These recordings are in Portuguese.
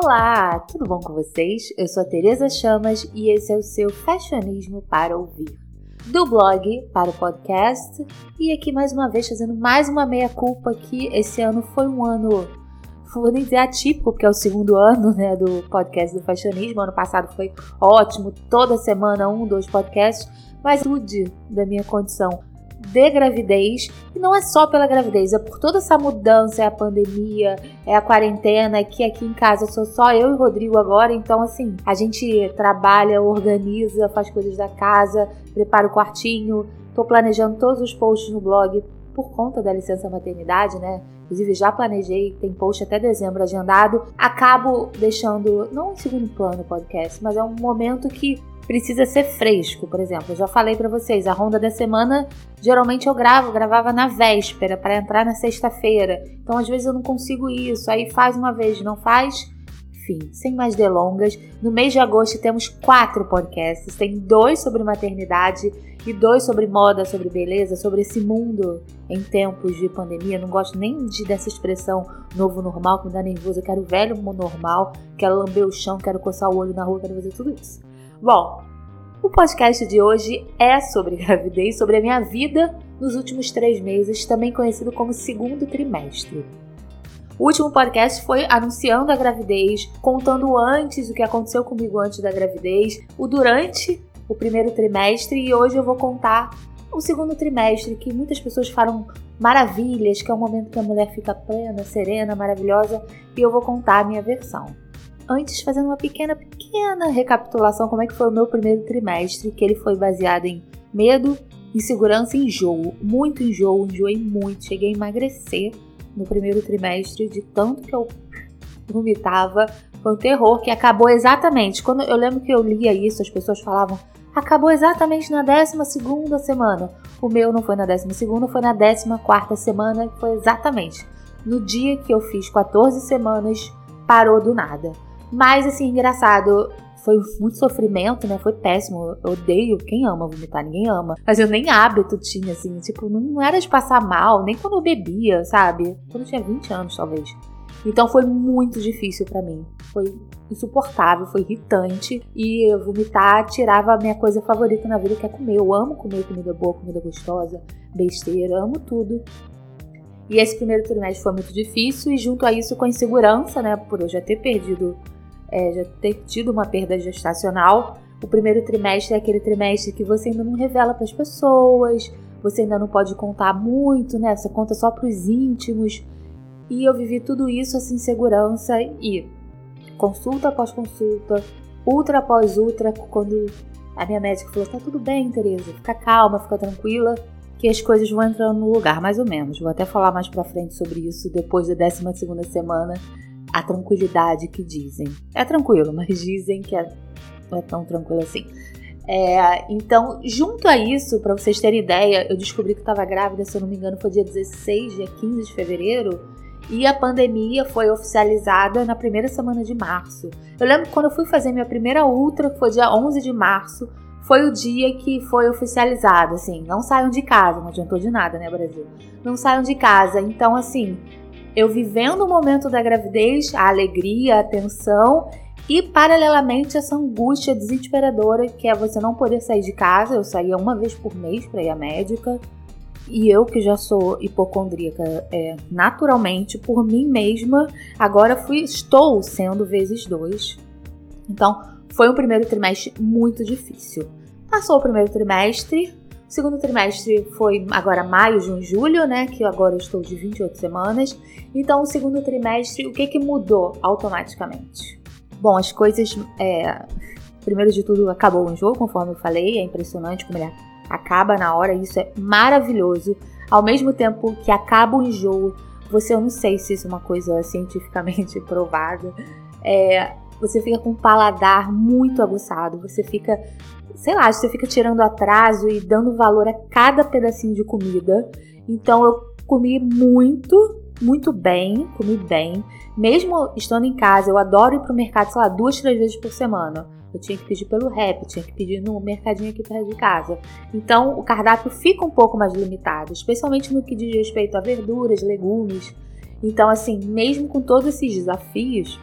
Olá, tudo bom com vocês? Eu sou a Tereza Chamas e esse é o seu Fashionismo para ouvir. Do blog para o podcast e aqui mais uma vez fazendo mais uma meia culpa que esse ano foi um ano vou nem dizer atípico, porque é o segundo ano né, do podcast do Fashionismo. Ano passado foi ótimo, toda semana um, dois podcasts, mas tudo da minha condição de gravidez, e não é só pela gravidez, é por toda essa mudança, é a pandemia, é a quarentena, que aqui em casa sou só eu e Rodrigo agora, então assim, a gente trabalha, organiza, faz coisas da casa, prepara o quartinho, tô planejando todos os posts no blog por conta da licença maternidade, né? Inclusive já planejei, tem post até dezembro agendado. Acabo deixando, não em segundo plano o podcast, mas é um momento que precisa ser fresco, por exemplo. Eu já falei para vocês, a ronda da semana geralmente eu gravo, gravava na véspera para entrar na sexta-feira. Então às vezes eu não consigo isso, aí faz uma vez, não faz. Enfim, sem mais delongas, no mês de agosto temos quatro podcasts. Tem dois sobre maternidade e dois sobre moda, sobre beleza, sobre esse mundo em tempos de pandemia. Não gosto nem de, dessa expressão novo normal, que me dá nervoso. Eu quero velho normal, quero lamber o chão, quero coçar o olho na rua, quero fazer tudo isso. Bom, o podcast de hoje é sobre gravidez, sobre a minha vida nos últimos três meses, também conhecido como segundo trimestre. O último podcast foi anunciando a gravidez, contando antes o que aconteceu comigo antes da gravidez, o durante o primeiro trimestre e hoje eu vou contar o segundo trimestre, que muitas pessoas falam maravilhas, que é o momento que a mulher fica plena, serena, maravilhosa, e eu vou contar a minha versão antes fazendo uma pequena, pequena recapitulação como é que foi o meu primeiro trimestre, que ele foi baseado em medo, insegurança e enjoo. Muito enjoo, enjoei muito, cheguei a emagrecer no primeiro trimestre de tanto que eu vomitava. Foi um terror que acabou exatamente. Quando eu lembro que eu lia isso, as pessoas falavam acabou exatamente na 12 semana. O meu não foi na 12, foi na 14 semana, foi exatamente no dia que eu fiz 14 semanas, parou do nada. Mas, assim, engraçado, foi muito sofrimento, né? Foi péssimo. Eu odeio. Quem ama vomitar? Ninguém ama. Mas eu nem hábito tinha, assim. Tipo, não era de passar mal, nem quando eu bebia, sabe? Quando eu tinha 20 anos, talvez. Então foi muito difícil para mim. Foi insuportável, foi irritante. E vomitar tirava a minha coisa favorita na vida, que é comer. Eu amo comer comida boa, comida gostosa, besteira, amo tudo. E esse primeiro trimestre foi muito difícil, e junto a isso, com a insegurança, né? Por eu já ter perdido é, já ter tido uma perda gestacional, o primeiro trimestre é aquele trimestre que você ainda não revela para as pessoas, você ainda não pode contar muito, né? Você conta só para os íntimos. E eu vivi tudo isso assim, segurança e consulta após consulta, ultra após ultra, quando a minha médica falou: tá tudo bem, Tereza, fica calma, fica tranquila, que as coisas vão entrando no lugar, mais ou menos. Vou até falar mais pra frente sobre isso depois da 12 segunda semana a tranquilidade que dizem. É tranquilo, mas dizem que é, não é tão tranquilo assim. É, então, junto a isso, para vocês terem ideia, eu descobri que estava grávida, se eu não me engano, foi dia 16, dia 15 de fevereiro. E a pandemia foi oficializada na primeira semana de março. Eu lembro quando eu fui fazer minha primeira ultra, que foi dia 11 de março, foi o dia que foi oficializado, assim, não saiam de casa, não adiantou de nada, né, Brasil? Não saiam de casa. Então, assim, eu vivendo o momento da gravidez, a alegria, a tensão e paralelamente essa angústia desesperadora que é você não poder sair de casa. Eu saía uma vez por mês para ir à médica. E eu que já sou hipocondríaca é, naturalmente por mim mesma, agora fui estou sendo vezes dois. Então foi um primeiro trimestre muito difícil. Passou o primeiro trimestre, o segundo trimestre foi agora maio, junho, julho, né? Que agora eu estou de 28 semanas. Então, o segundo trimestre, o que, que mudou automaticamente? Bom, as coisas. É, primeiro de tudo, acabou o jogo, conforme eu falei. É impressionante como ele acaba na hora. Isso é maravilhoso. Ao mesmo tempo que acaba o enjoo, você, eu não sei se isso é uma coisa cientificamente provada. É, você fica com o paladar muito aguçado, você fica, sei lá, você fica tirando atraso e dando valor a cada pedacinho de comida. Então eu comi muito, muito bem, comi bem. Mesmo estando em casa, eu adoro ir pro mercado, sei lá, duas, três vezes por semana. Eu tinha que pedir pelo rap, tinha que pedir no mercadinho aqui perto de casa. Então o cardápio fica um pouco mais limitado, especialmente no que diz respeito a verduras, legumes. Então, assim, mesmo com todos esses desafios,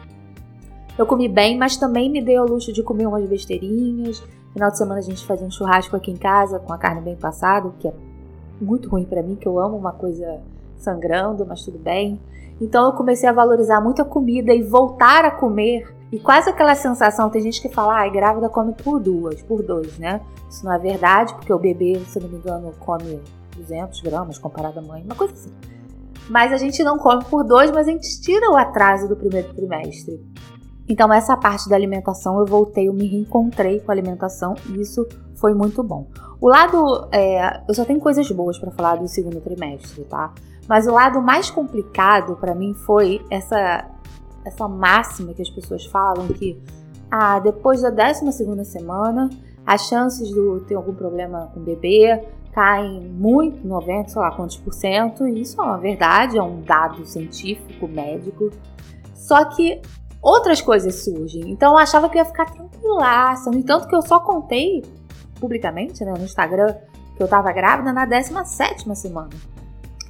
eu comi bem, mas também me dei o luxo de comer umas besteirinhas. Final de semana a gente fazia um churrasco aqui em casa com a carne bem passada, que é muito ruim para mim, que eu amo uma coisa sangrando, mas tudo bem. Então eu comecei a valorizar muito a comida e voltar a comer. E quase aquela sensação, tem gente que fala, ah, grávida come por duas, por dois, né? Isso não é verdade, porque o bebê, se não me engano, come 200 gramas comparado à mãe, uma coisa assim. Mas a gente não come por dois, mas a gente tira o atraso do primeiro trimestre. Então, essa parte da alimentação eu voltei, eu me reencontrei com a alimentação e isso foi muito bom. O lado. É, eu só tenho coisas boas para falar do segundo trimestre, tá? Mas o lado mais complicado para mim foi essa, essa máxima que as pessoas falam que ah, depois da 12 segunda semana, as chances de ter algum problema com o bebê caem muito, 90, sei lá quantos por cento, e isso é uma verdade, é um dado científico, médico. Só que outras coisas surgem. Então eu achava que eu ia ficar tranquilaça. No entanto, que eu só contei publicamente, né, no Instagram, que eu tava grávida na 17 semana.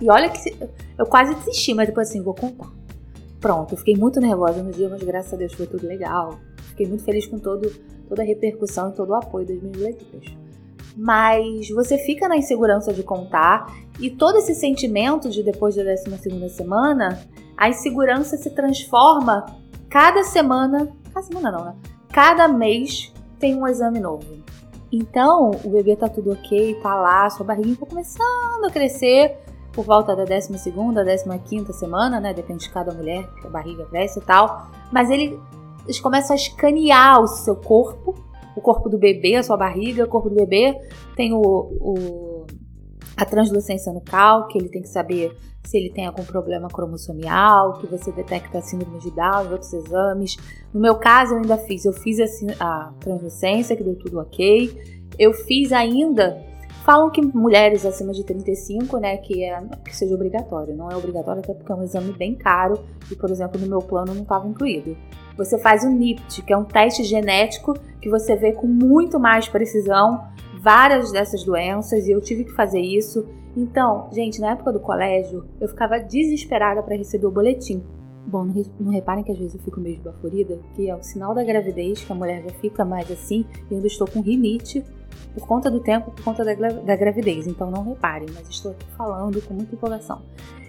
E olha que eu quase desisti, mas depois assim, vou contar. Pronto, eu fiquei muito nervosa no dia, mas graças a Deus foi tudo legal. Fiquei muito feliz com todo, toda a repercussão e todo o apoio das minhas leituras. Mas você fica na insegurança de contar e todo esse sentimento de depois da 12 semana, a insegurança se transforma cada semana, cada semana não, né? Cada mês tem um exame novo. Então, o bebê tá tudo ok, tá lá, sua barriguinha tá começando a crescer, por volta da 12 décima 15 semana, né? Depende de cada mulher, que a barriga cresce e tal. Mas ele, eles começam a escanear o seu corpo, o corpo do bebê, a sua barriga, o corpo do bebê. Tem o, o a translucência nucal, que ele tem que saber se ele tem algum problema cromossomial, que você detecta a síndrome de Down e outros exames. No meu caso, eu ainda fiz, eu fiz a, a translucência, que deu tudo ok. Eu fiz ainda Falam que mulheres acima de 35, né, que, é, que seja obrigatório. Não é obrigatório até porque é um exame bem caro e, por exemplo, no meu plano não estava incluído. Você faz o NIPT, que é um teste genético que você vê com muito mais precisão várias dessas doenças e eu tive que fazer isso. Então, gente, na época do colégio, eu ficava desesperada para receber o boletim. Bom, não, reparem que às vezes eu fico meio baforida, que é o sinal da gravidez, que a mulher já fica mais assim, e ainda estou com rinite por conta do tempo, por conta da, da gravidez. Então não reparem, mas estou aqui falando com muita empolgação.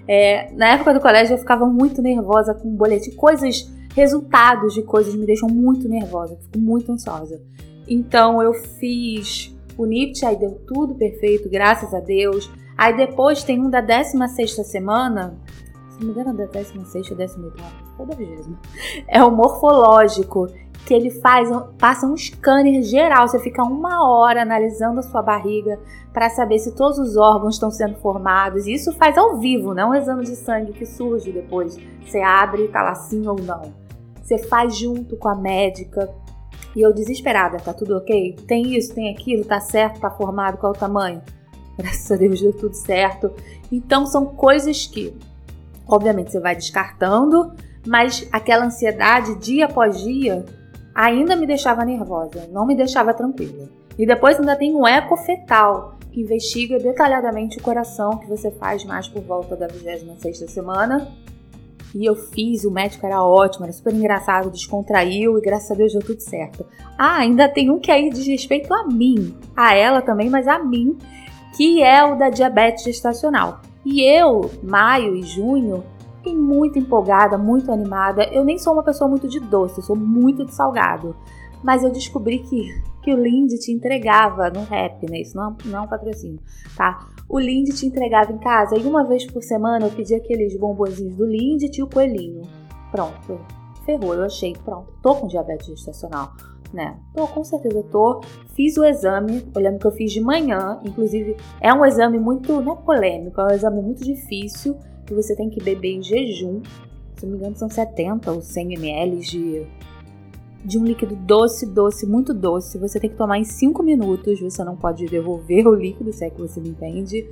É, na época do colégio eu ficava muito nervosa com boletim, coisas, resultados de coisas me deixam muito nervosa, fico muito ansiosa. Então eu fiz o aí deu tudo perfeito, graças a Deus. Aí depois tem um da 16 semana, se não me engano, é da 16 ou 18, ou da 20. É o morfológico que ele faz, passa um scanner geral. Você fica uma hora analisando a sua barriga para saber se todos os órgãos estão sendo formados. E isso faz ao vivo, não é um exame de sangue que surge depois. Você abre e tá lá sim ou não. Você faz junto com a médica. E eu desesperada, tá tudo ok? Tem isso, tem aquilo, tá certo, tá formado, qual o tamanho? Graças a Deus deu tudo certo. Então são coisas que, obviamente, você vai descartando, mas aquela ansiedade dia após dia ainda me deixava nervosa, não me deixava tranquila. E depois ainda tem um eco fetal, que investiga detalhadamente o coração que você faz mais por volta da 26 semana. E eu fiz, o médico era ótimo, era super engraçado, descontraiu e graças a Deus deu tudo certo. Ah, ainda tem um que aí diz respeito a mim, a ela também, mas a mim, que é o da diabetes gestacional. E eu, maio e junho, fiquei muito empolgada, muito animada. Eu nem sou uma pessoa muito de doce, eu sou muito de salgado. Mas eu descobri que, que o Lindy te entregava no rap, né? Não, não é um patrocínio, tá? O Lindy te entregava em casa e uma vez por semana eu pedia aqueles bombonzinhos do Lindy e o coelhinho. Pronto, ferrou, eu achei, pronto, tô com diabetes gestacional, né? Tô, com certeza tô. Fiz o exame, olhando que eu fiz de manhã, inclusive é um exame muito, não é polêmico, é um exame muito difícil que você tem que beber em jejum. Se não me engano, são 70 ou 100 ml de, de um líquido doce, doce, muito doce. Você tem que tomar em 5 minutos. Você não pode devolver o líquido, se é que você me entende.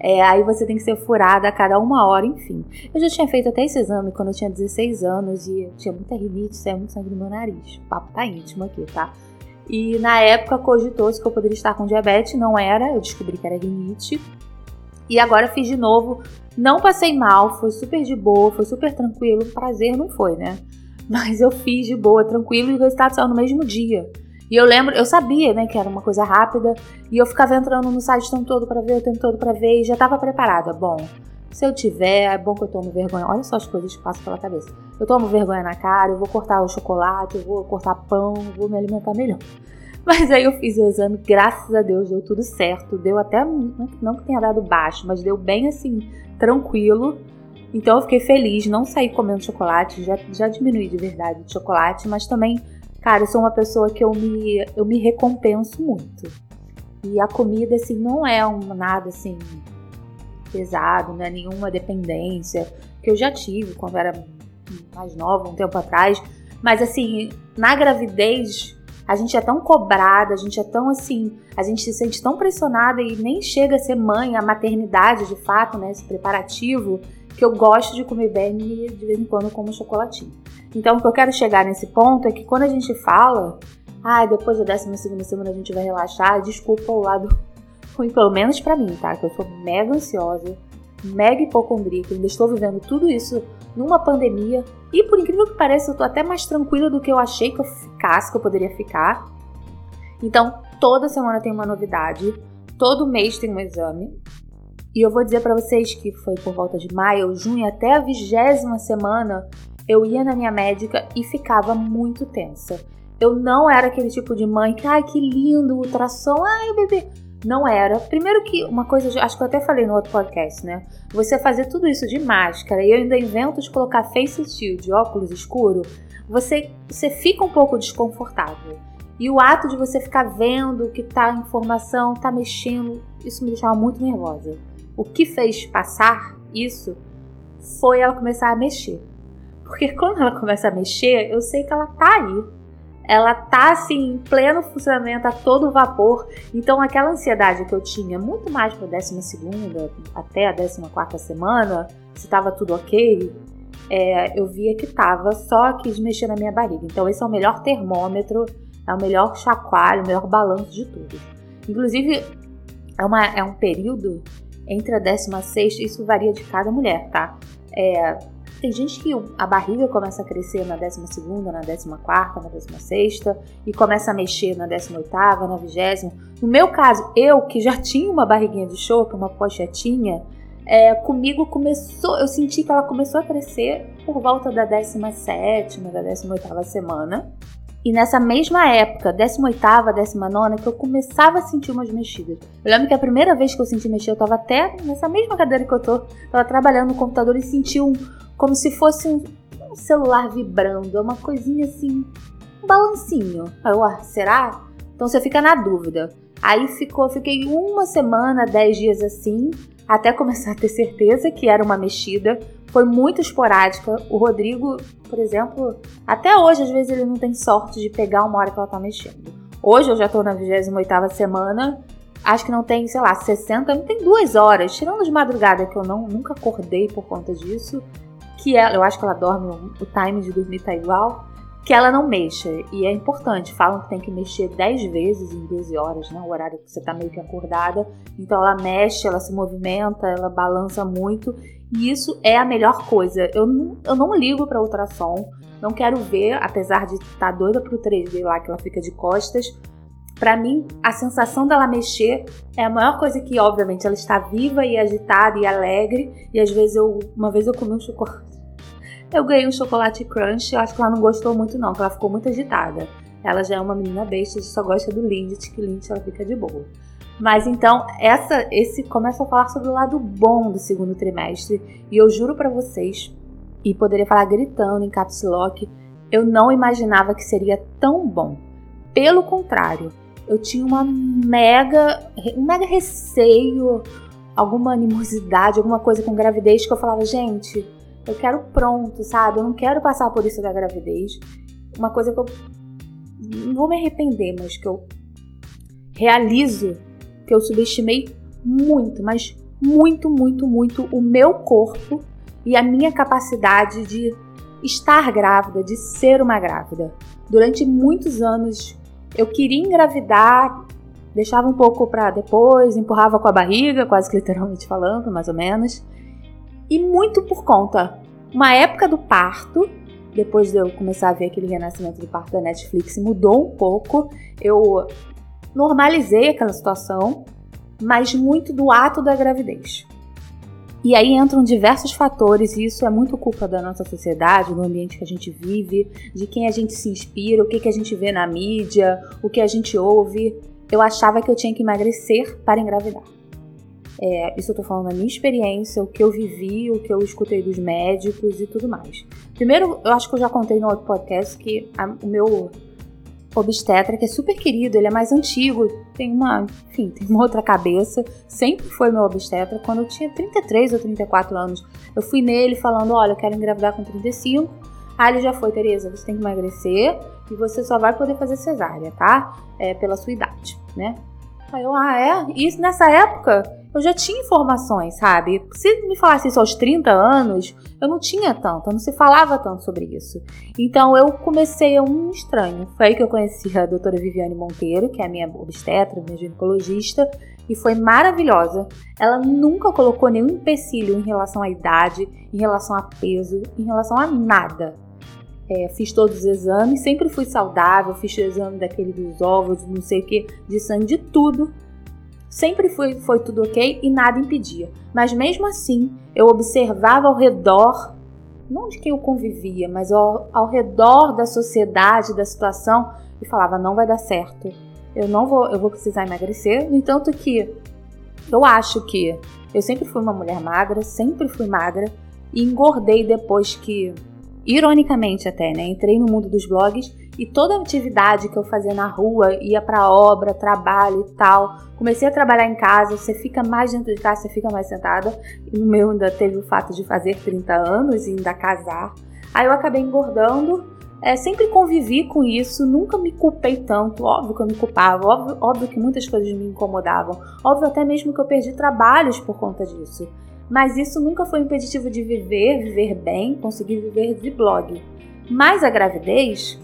É, aí você tem que ser furada a cada uma hora, enfim. Eu já tinha feito até esse exame quando eu tinha 16 anos e tinha muita rinite, saia muito sangue no meu nariz. O papo tá íntimo aqui, tá? E na época cogitou-se que eu poderia estar com diabetes, não era, eu descobri que era rinite. E agora fiz de novo. Não passei mal, foi super de boa, foi super tranquilo. Prazer não foi, né? Mas eu fiz de boa, tranquilo, e o resultado saiu no mesmo dia. E eu lembro, eu sabia, né, que era uma coisa rápida, e eu ficava entrando no site o tempo todo para ver, o tempo todo para ver, e já tava preparada. Bom, se eu tiver, é bom que eu tomo vergonha. Olha só as coisas que passam pela cabeça. Eu tomo vergonha na cara, eu vou cortar o chocolate, eu vou cortar pão, vou me alimentar melhor. Mas aí eu fiz o exame, graças a Deus deu tudo certo. Deu até, não que tenha dado baixo, mas deu bem assim, tranquilo. Então eu fiquei feliz, não saí comendo chocolate, já, já diminui de verdade de chocolate, mas também, cara, eu sou uma pessoa que eu me, eu me recompenso muito. E a comida, assim, não é um, nada assim pesado, não é nenhuma dependência, que eu já tive quando era mais nova, um tempo atrás. Mas assim, na gravidez, a gente é tão cobrada, a gente é tão assim, a gente se sente tão pressionada e nem chega a ser mãe, a maternidade de fato, né, esse preparativo, que eu gosto de comer bem e de vez em quando como chocolatinho. Então, o que eu quero chegar nesse ponto é que quando a gente fala, ah, depois da 12 semana a gente vai relaxar, desculpa o lado ruim, pelo menos para mim, tá? Que eu sou mega ansiosa, mega hipocondríaca, ainda estou vivendo tudo isso numa pandemia. E por incrível que pareça, eu tô até mais tranquila do que eu achei que eu ficasse, que eu poderia ficar. Então, toda semana tem uma novidade, todo mês tem um exame. E eu vou dizer para vocês que foi por volta de maio, junho, até a vigésima semana, eu ia na minha médica e ficava muito tensa. Eu não era aquele tipo de mãe que, ai, que lindo, ultrassom, ai, bebê. Não era. Primeiro que uma coisa, acho que eu até falei no outro podcast, né? Você fazer tudo isso de máscara e eu ainda invento de colocar face shield, óculos escuro, você, você fica um pouco desconfortável. E o ato de você ficar vendo que tá informação, tá mexendo, isso me deixava muito nervosa. O que fez passar isso foi ela começar a mexer. Porque quando ela começa a mexer, eu sei que ela tá aí ela tá assim em pleno funcionamento a todo vapor. Então aquela ansiedade que eu tinha muito mais para a 12 segunda até a 14 quarta semana, se estava tudo ok, é, eu via que tava, só quis mexer na minha barriga. Então esse é o melhor termômetro, é o melhor chacoalho, o melhor balanço de tudo. Inclusive é, uma, é um período entre a 16 isso varia de cada mulher, tá? É, tem gente que a barriga começa a crescer na 12, na 14, na 16 e começa a mexer na 18, na 20. No meu caso, eu que já tinha uma barriguinha de chope, uma pochetinha, é, comigo começou, eu senti que ela começou a crescer por volta da 17, da 18 semana. E nessa mesma época, 18ª, 19 que eu começava a sentir umas mexidas. Eu lembro que a primeira vez que eu senti mexer, eu tava até nessa mesma cadeira que eu tô, tava trabalhando no computador e senti um, como se fosse um, um celular vibrando, é uma coisinha assim, um balancinho. Aí eu, ah, será? Então você fica na dúvida. Aí ficou, fiquei uma semana, dez dias assim, até começar a ter certeza que era uma mexida foi muito esporádica. O Rodrigo, por exemplo, até hoje, às vezes, ele não tem sorte de pegar uma hora que ela tá mexendo. Hoje eu já tô na 28 semana, acho que não tem, sei lá, 60, não tem duas horas, tirando de madrugada, que eu não, nunca acordei por conta disso, que ela, eu acho que ela dorme, o time de dormir tá igual, que ela não mexa. E é importante, falam que tem que mexer 10 vezes em 12 horas, né? O horário que você tá meio que acordada. Então ela mexe, ela se movimenta, ela balança muito. E isso é a melhor coisa. Eu não, eu não ligo para ultrassom, não quero ver, apesar de estar tá doida pro 3D lá que ela fica de costas. Para mim, a sensação dela mexer é a maior coisa que, obviamente, ela está viva e agitada e alegre. E às vezes eu, uma vez eu comi um chocolate. Eu ganhei um chocolate crunch, eu acho que ela não gostou muito não, porque ela ficou muito agitada. Ela já é uma menina besta, só gosta do Lindt, que Lindt ela fica de boa. Mas então, essa, esse começa a falar sobre o lado bom do segundo trimestre. E eu juro para vocês, e poderia falar gritando em caps lock, eu não imaginava que seria tão bom. Pelo contrário, eu tinha uma mega, um mega receio, alguma animosidade, alguma coisa com gravidez que eu falava, gente, eu quero pronto, sabe? Eu não quero passar por isso da gravidez. Uma coisa que eu não vou me arrepender, mas que eu realizo que eu subestimei muito, mas muito, muito, muito o meu corpo e a minha capacidade de estar grávida, de ser uma grávida. Durante muitos anos eu queria engravidar, deixava um pouco para depois, empurrava com a barriga, quase que literalmente falando, mais ou menos. E muito por conta, uma época do parto depois de eu começar a ver aquele renascimento do parto da Netflix, mudou um pouco. Eu normalizei aquela situação, mas muito do ato da gravidez. E aí entram diversos fatores, e isso é muito culpa da nossa sociedade, do ambiente que a gente vive, de quem a gente se inspira, o que, que a gente vê na mídia, o que a gente ouve. Eu achava que eu tinha que emagrecer para engravidar. É, isso eu tô falando da minha experiência, o que eu vivi, o que eu escutei dos médicos e tudo mais. Primeiro, eu acho que eu já contei no outro podcast que a, o meu obstetra, que é super querido, ele é mais antigo, tem uma, enfim, tem uma outra cabeça, sempre foi meu obstetra. Quando eu tinha 33 ou 34 anos, eu fui nele falando: Olha, eu quero engravidar com 35. Aí ele já foi, Tereza, você tem que emagrecer e você só vai poder fazer cesárea, tá? É pela sua idade, né? Aí eu, ah, é? Isso nessa época eu já tinha informações, sabe? Se me falasse isso aos 30 anos, eu não tinha tanto, não se falava tanto sobre isso. Então eu comecei a um estranho. Foi aí que eu conheci a doutora Viviane Monteiro, que é a minha obstetra, minha ginecologista, e foi maravilhosa. Ela nunca colocou nenhum empecilho em relação à idade, em relação a peso, em relação a nada. É, fiz todos os exames, sempre fui saudável, fiz o exame daquele dos ovos, não sei o que, de sangue, de tudo. Sempre foi, foi tudo ok e nada impedia. Mas mesmo assim, eu observava ao redor, não de quem eu convivia, mas ao, ao redor da sociedade, da situação, e falava: não vai dar certo. Eu não vou, eu vou precisar emagrecer. No entanto, que eu acho que eu sempre fui uma mulher magra, sempre fui magra, e engordei depois que, ironicamente até, né? Entrei no mundo dos blogs e toda a atividade que eu fazia na rua, ia para obra, trabalho e tal. Comecei a trabalhar em casa, você fica mais dentro de casa, você fica mais sentada. E no meu ainda teve o fato de fazer 30 anos e ainda casar. Aí eu acabei engordando. É, sempre convivi com isso, nunca me culpei tanto. Óbvio que eu me culpava, óbvio, óbvio que muitas coisas me incomodavam. Óbvio até mesmo que eu perdi trabalhos por conta disso. Mas isso nunca foi impeditivo de viver, viver bem, conseguir viver de blog. Mas a gravidez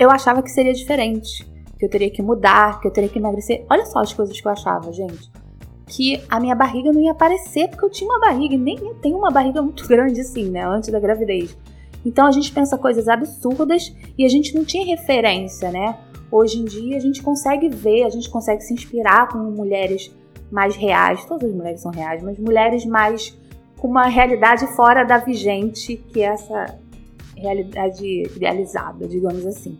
eu achava que seria diferente, que eu teria que mudar, que eu teria que emagrecer. Olha só as coisas que eu achava, gente. Que a minha barriga não ia aparecer porque eu tinha uma barriga, e nem eu tenho uma barriga muito grande assim, né, antes da gravidez. Então a gente pensa coisas absurdas e a gente não tinha referência, né? Hoje em dia a gente consegue ver, a gente consegue se inspirar com mulheres mais reais, todas as mulheres são reais, mas mulheres mais com uma realidade fora da vigente, que é essa realidade idealizada, digamos assim.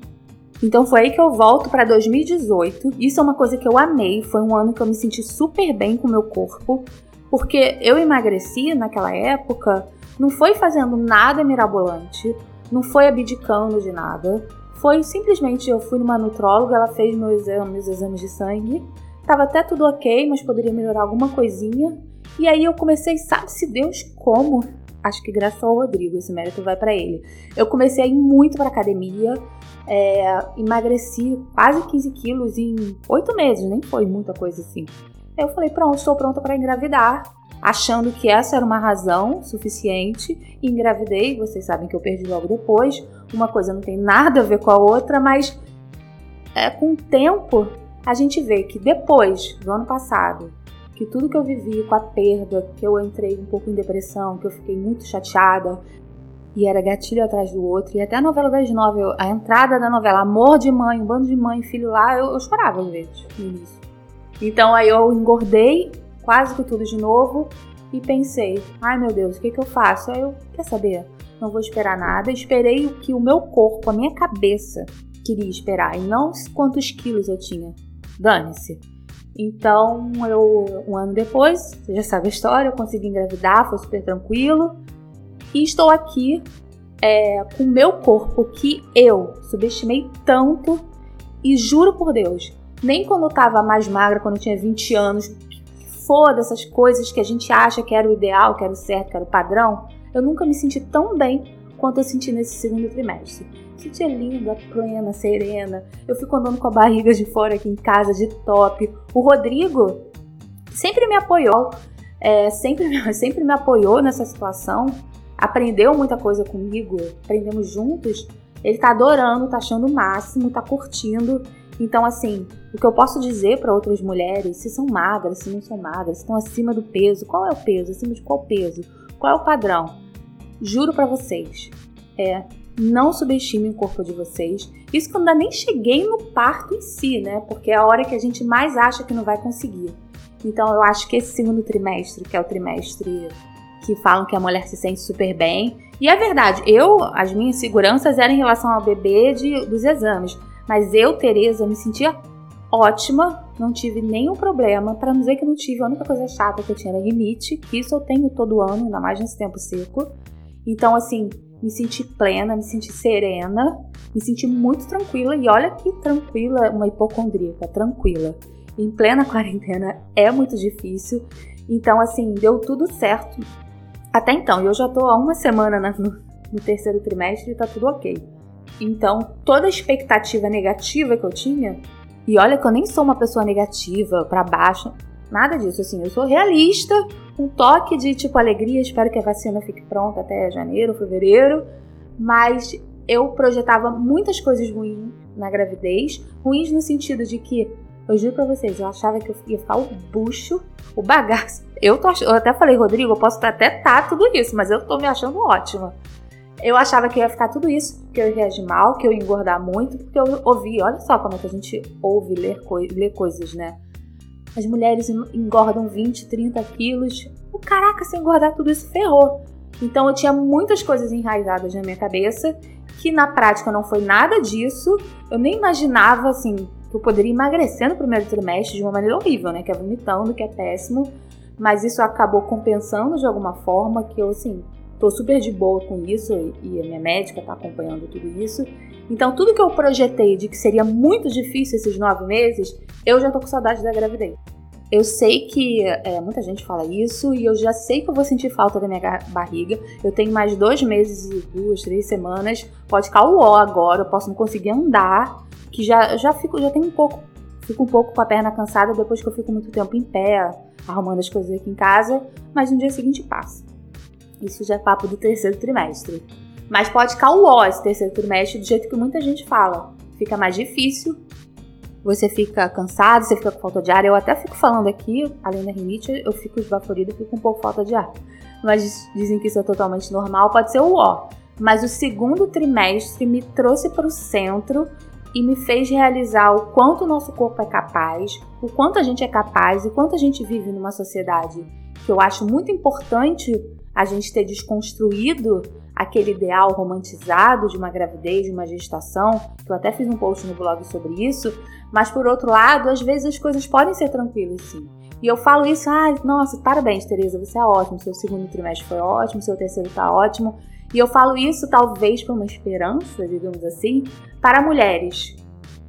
Então foi aí que eu volto para 2018. Isso é uma coisa que eu amei. Foi um ano que eu me senti super bem com o meu corpo, porque eu emagreci naquela época. Não foi fazendo nada mirabolante, não foi abdicando de nada. Foi simplesmente eu fui numa nutróloga, ela fez meus exames, meus exames de sangue. Tava até tudo ok, mas poderia melhorar alguma coisinha. E aí eu comecei, sabe-se Deus como? Acho que graças ao Rodrigo, esse mérito vai para ele. Eu comecei a ir muito pra academia, é, emagreci quase 15 quilos em 8 meses, nem foi muita coisa assim. Eu falei, pronto, estou pronta para engravidar, achando que essa era uma razão suficiente, engravidei. Vocês sabem que eu perdi logo depois. Uma coisa não tem nada a ver com a outra, mas é, com o tempo a gente vê que depois do ano passado, que tudo que eu vivi com a perda, que eu entrei um pouco em depressão, que eu fiquei muito chateada, e era gatilho atrás do outro. E até a novela das nove, a entrada da novela, amor de mãe, um bando de mãe filho lá, eu, eu chorava às vezes no início. Então aí eu engordei quase que tudo de novo e pensei, ai meu Deus, o que, que eu faço? Aí eu, quer saber? Não vou esperar nada. Esperei o que o meu corpo, a minha cabeça queria esperar e não quantos quilos eu tinha. Dane-se. Então, eu, um ano depois, você já sabe a história, eu consegui engravidar, foi super tranquilo. E estou aqui é, com o meu corpo que eu subestimei tanto e juro por Deus, nem quando eu estava mais magra, quando eu tinha 20 anos, foda essas coisas que a gente acha que era o ideal, que era o certo, que era o padrão, eu nunca me senti tão bem quanto eu senti nesse segundo trimestre. Sentia linda, plena, serena. Eu fico andando com a barriga de fora aqui em casa, de top. O Rodrigo sempre me apoiou, é, sempre, sempre me apoiou nessa situação aprendeu muita coisa comigo, aprendemos juntos, ele tá adorando, tá achando o máximo, tá curtindo. Então, assim, o que eu posso dizer para outras mulheres, se são magras, se não são magras, se estão acima do peso, qual é o peso? Acima de qual peso? Qual é o padrão? Juro para vocês, é, não subestimem o corpo de vocês. Isso que eu nem cheguei no parto em si, né? Porque é a hora que a gente mais acha que não vai conseguir. Então eu acho que esse segundo trimestre, que é o trimestre que falam que a mulher se sente super bem. E é verdade, eu, as minhas seguranças eram em relação ao bebê de, dos exames. Mas eu, Tereza, me sentia ótima, não tive nenhum problema. Para não dizer que não tive, a única coisa chata que eu tinha era limite, que isso eu tenho todo ano, ainda mais nesse tempo seco. Então, assim, me senti plena, me senti serena, me senti muito tranquila. E olha que tranquila, uma hipocondríaca, tranquila. Em plena quarentena é muito difícil. Então, assim, deu tudo certo. Até então, eu já tô há uma semana no, no terceiro trimestre e tá tudo ok. Então, toda expectativa negativa que eu tinha, e olha que eu nem sou uma pessoa negativa, para baixo, nada disso, assim, eu sou realista, um toque de tipo alegria, espero que a vacina fique pronta até janeiro, fevereiro, mas eu projetava muitas coisas ruins na gravidez, ruins no sentido de que eu juro pra vocês, eu achava que eu ia ficar o bucho, o bagaço. Eu, tô, eu até falei, Rodrigo, eu posso até tá tudo isso, mas eu tô me achando ótima. Eu achava que ia ficar tudo isso, que eu ia reagir mal, que eu ia engordar muito, porque eu ouvi, olha só como é que a gente ouve ler, coi ler coisas, né? As mulheres engordam 20, 30 quilos. O caraca, se engordar tudo isso, ferrou. Então eu tinha muitas coisas enraizadas na minha cabeça, que na prática não foi nada disso. Eu nem imaginava, assim, que eu poderia emagrecer no primeiro trimestre de uma maneira horrível, né? Que é vomitando, que é péssimo. Mas isso acabou compensando de alguma forma, que eu, assim, tô super de boa com isso e a minha médica tá acompanhando tudo isso. Então, tudo que eu projetei de que seria muito difícil esses nove meses, eu já tô com saudade da gravidez. Eu sei que é, muita gente fala isso e eu já sei que eu vou sentir falta da minha barriga. Eu tenho mais dois meses e duas, três semanas. Pode ficar o ó agora, eu posso não conseguir andar, que já, já fico, já tenho um pouco, fico um pouco com a perna cansada depois que eu fico muito tempo em pé, arrumando as coisas aqui em casa, mas no dia seguinte passa. Isso já é papo do terceiro trimestre. Mas pode ficar o esse terceiro trimestre do jeito que muita gente fala. Fica mais difícil, você fica cansado, você fica com falta de ar. Eu até fico falando aqui, além da rinite, eu fico esbaforida fico com um pouco falta de ar. Mas dizem que isso é totalmente normal, pode ser o ó. Mas o segundo trimestre me trouxe para o centro e me fez realizar o quanto o nosso corpo é capaz, o quanto a gente é capaz e quanto a gente vive numa sociedade que eu acho muito importante a gente ter desconstruído aquele ideal romantizado de uma gravidez, de uma gestação, que eu até fiz um post no blog sobre isso, mas por outro lado, às vezes as coisas podem ser tranquilas sim. E eu falo isso, ah, nossa, parabéns, Tereza, você é ótimo, seu segundo trimestre foi ótimo, seu terceiro tá ótimo. E eu falo isso talvez por uma esperança, digamos assim, para mulheres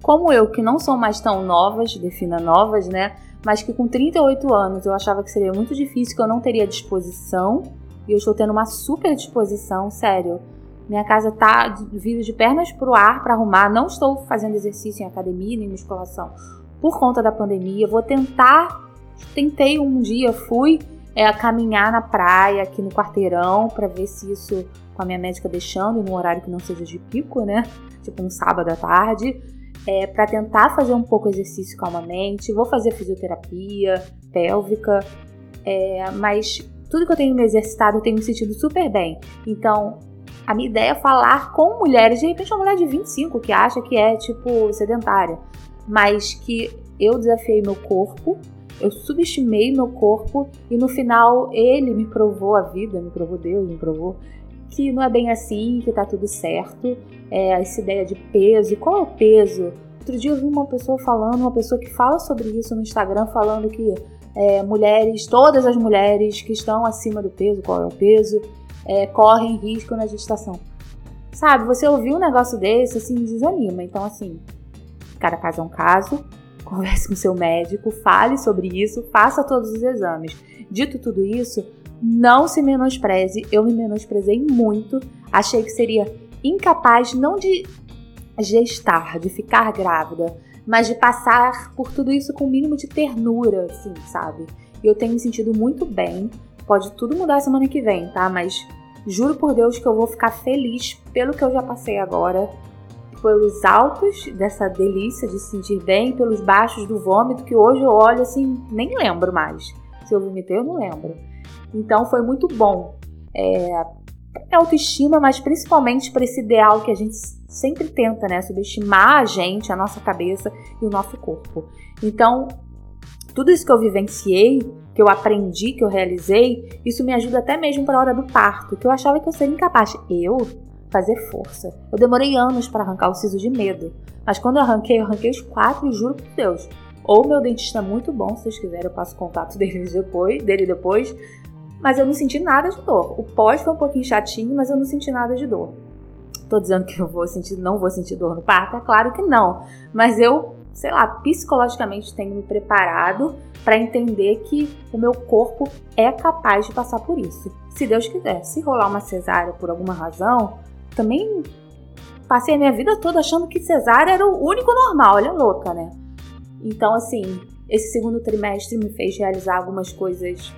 como eu, que não são mais tão novas, defina novas, né? Mas que com 38 anos eu achava que seria muito difícil, que eu não teria disposição e eu estou tendo uma super disposição, sério. Minha casa tá vindo de pernas pro ar para arrumar. Não estou fazendo exercício em academia nem musculação por conta da pandemia. Vou tentar. Tentei um dia, fui é, caminhar na praia aqui no quarteirão para ver se isso com a minha médica deixando num horário que não seja de pico, né? Tipo um sábado à tarde. É, para tentar fazer um pouco exercício calmamente. Vou fazer fisioterapia pélvica, é, mas tudo que eu tenho me exercitado eu tenho me sentido super bem. Então, a minha ideia é falar com mulheres, de repente uma mulher de 25 que acha que é tipo sedentária, mas que eu desafiei meu corpo, eu subestimei meu corpo e no final ele me provou a vida, me provou Deus, me provou que não é bem assim, que tá tudo certo. É, essa ideia de peso, qual é o peso? Outro dia eu vi uma pessoa falando, uma pessoa que fala sobre isso no Instagram, falando que é, mulheres, todas as mulheres que estão acima do peso, qual é o peso, é, correm risco na gestação. Sabe, você ouviu um negócio desse, assim, desanima. Então, assim, cada caso é um caso, converse com seu médico, fale sobre isso, faça todos os exames. Dito tudo isso, não se menospreze. Eu me menosprezei muito, achei que seria incapaz não de gestar, de ficar grávida, mas de passar por tudo isso com o mínimo de ternura, assim, sabe? E eu tenho me sentido muito bem. Pode tudo mudar semana que vem, tá? Mas juro por Deus que eu vou ficar feliz pelo que eu já passei agora, pelos altos dessa delícia de se sentir bem, pelos baixos do vômito, que hoje eu olho assim, nem lembro mais. Se eu vomitei, eu não lembro. Então foi muito bom. É, autoestima, mas principalmente para esse ideal que a gente sempre tenta, né? Subestimar a gente, a nossa cabeça e o nosso corpo. Então, tudo isso que eu vivenciei, que eu aprendi, que eu realizei, isso me ajuda até mesmo para a hora do parto, que eu achava que eu seria incapaz. Eu fazer força. Eu demorei anos para arrancar o siso de medo, mas quando eu arranquei, eu arranquei os quatro e juro por Deus. Ou meu dentista é muito bom, se vocês quiserem eu passo contato dele depois, dele depois, mas eu não senti nada de dor. O pós foi um pouquinho chatinho, mas eu não senti nada de dor. Tô dizendo que eu vou sentir, não vou sentir dor no parto? É claro que não. Mas eu, sei lá, psicologicamente tenho me preparado para entender que o meu corpo é capaz de passar por isso. Se Deus quiser. Se rolar uma cesárea por alguma razão, também passei a minha vida toda achando que cesárea era o único normal. Olha, louca, né? Então, assim, esse segundo trimestre me fez realizar algumas coisas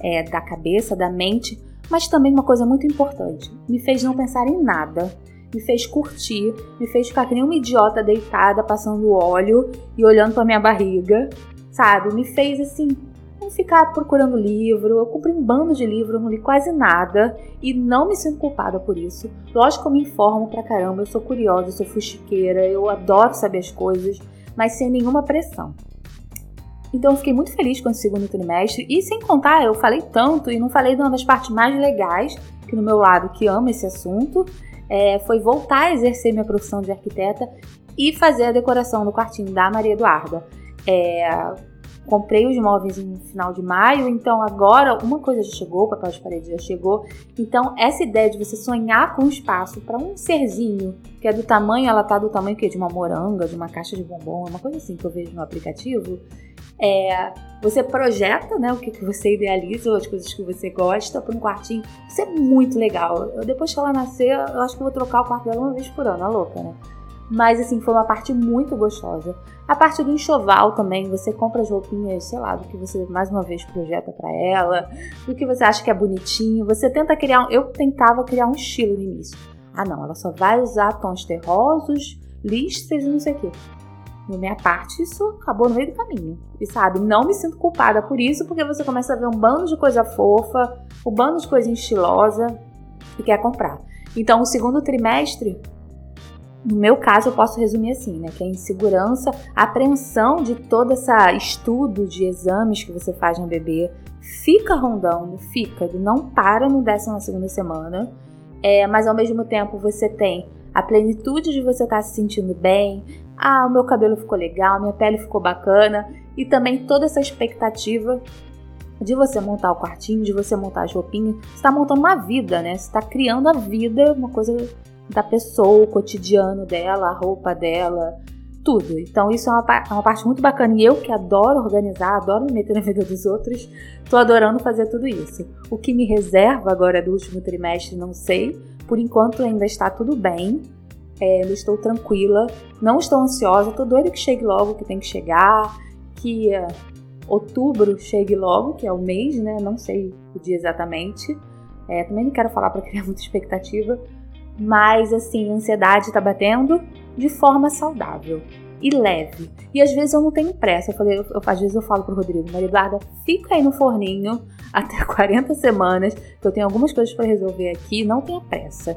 é, da cabeça, da mente, mas também uma coisa muito importante: me fez não pensar em nada, me fez curtir, me fez ficar que nem uma idiota deitada, passando óleo e olhando para minha barriga, sabe? Me fez assim. Não ficar procurando livro, eu comprei um bando de livro, não li quase nada e não me sinto culpada por isso. Lógico que eu me informo pra caramba, eu sou curiosa, eu sou fuxiqueira, eu adoro saber as coisas, mas sem nenhuma pressão. Então eu fiquei muito feliz com esse segundo trimestre. E sem contar, eu falei tanto e não falei de uma das partes mais legais, que no meu lado que ama esse assunto, é, foi voltar a exercer minha profissão de arquiteta e fazer a decoração do quartinho da Maria Eduarda. É, comprei os móveis no final de maio, então agora uma coisa já chegou, o papel de parede já chegou. Então essa ideia de você sonhar com um espaço para um serzinho que é do tamanho, ela tá do tamanho que de uma moranga, de uma caixa de bombom, é uma coisa assim que eu vejo no aplicativo. É, você projeta né, o que, que você idealiza, as coisas que você gosta para um quartinho. Isso é muito legal. Eu, depois que ela nascer, eu acho que vou trocar o quarto dela uma vez por ano, a louca, né? Mas assim, foi uma parte muito gostosa. A parte do enxoval também, você compra as roupinhas, sei lá, do que você mais uma vez projeta para ela, do que você acha que é bonitinho. Você tenta criar, eu tentava criar um estilo no início. Ah, não, ela só vai usar tons terrosos, listras e não sei o quê. Na minha parte, isso acabou no meio do caminho. E sabe, não me sinto culpada por isso, porque você começa a ver um bando de coisa fofa, um bando de coisa estilosa e quer comprar. Então, o segundo trimestre no meu caso, eu posso resumir assim, né? Que a insegurança, a apreensão de todo esse estudo de exames que você faz no bebê fica rondando, fica, não para no décimo na segunda semana, é, mas ao mesmo tempo você tem a plenitude de você estar tá se sentindo bem, ah, o meu cabelo ficou legal, minha pele ficou bacana, e também toda essa expectativa de você montar o quartinho, de você montar as roupinhas, você está montando uma vida, né? Você está criando a vida, uma coisa da pessoa, o cotidiano dela, a roupa dela, tudo. Então isso é uma, é uma parte muito bacana e eu que adoro organizar, adoro me meter na vida dos outros, tô adorando fazer tudo isso. O que me reserva agora do último trimestre, não sei. Por enquanto ainda está tudo bem. É, eu estou tranquila, não estou ansiosa, tô doida que chegue logo, que tem que chegar, que uh, outubro chegue logo, que é o mês, né? Não sei o dia exatamente. É, também não quero falar para criar muita expectativa, mas assim, a ansiedade tá batendo de forma saudável e leve. E às vezes eu não tenho pressa. Eu falei, eu, às vezes eu falo pro Rodrigo, Maria fica aí no forninho até 40 semanas, que eu tenho algumas coisas para resolver aqui, não tenha pressa.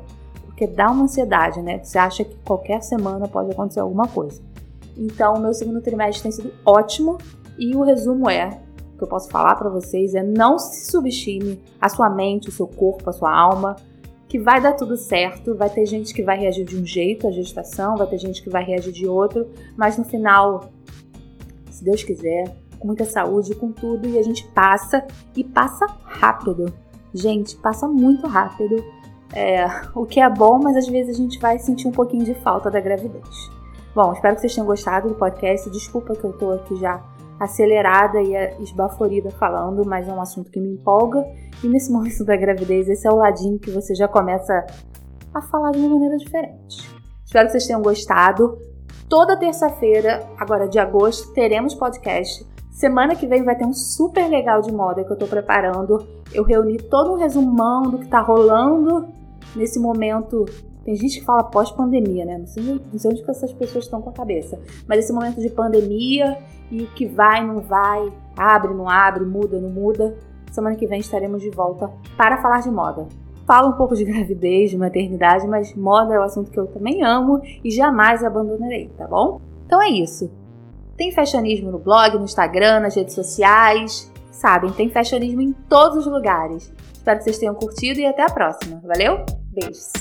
Porque dá uma ansiedade, né? Você acha que qualquer semana pode acontecer alguma coisa. Então, o meu segundo trimestre tem sido ótimo e o resumo é o que eu posso falar para vocês é não se subestime a sua mente, o seu corpo, a sua alma que vai dar tudo certo, vai ter gente que vai reagir de um jeito à gestação, vai ter gente que vai reagir de outro, mas no final, se Deus quiser, com muita saúde, com tudo, e a gente passa e passa rápido. Gente, passa muito rápido. É, o que é bom, mas às vezes a gente vai sentir um pouquinho de falta da gravidez. Bom, espero que vocês tenham gostado do podcast. Desculpa que eu tô aqui já acelerada e esbaforida falando, mas é um assunto que me empolga. E nesse momento da gravidez, esse é o ladinho que você já começa a falar de uma maneira diferente. Espero que vocês tenham gostado. Toda terça-feira, agora de agosto, teremos podcast. Semana que vem vai ter um super legal de moda que eu tô preparando. Eu reuni todo um resumão do que tá rolando nesse momento. Tem gente que fala pós-pandemia, né? Não sei, não sei onde que essas pessoas estão com a cabeça. Mas esse momento de pandemia e o que vai, não vai, abre, não abre, muda, não muda. Semana que vem estaremos de volta para falar de moda. Falo um pouco de gravidez, de maternidade, mas moda é um assunto que eu também amo e jamais abandonarei, tá bom? Então é isso. Tem fashionismo no blog, no Instagram, nas redes sociais. Sabem, tem fashionismo em todos os lugares. Espero que vocês tenham curtido e até a próxima. Valeu? Beijos!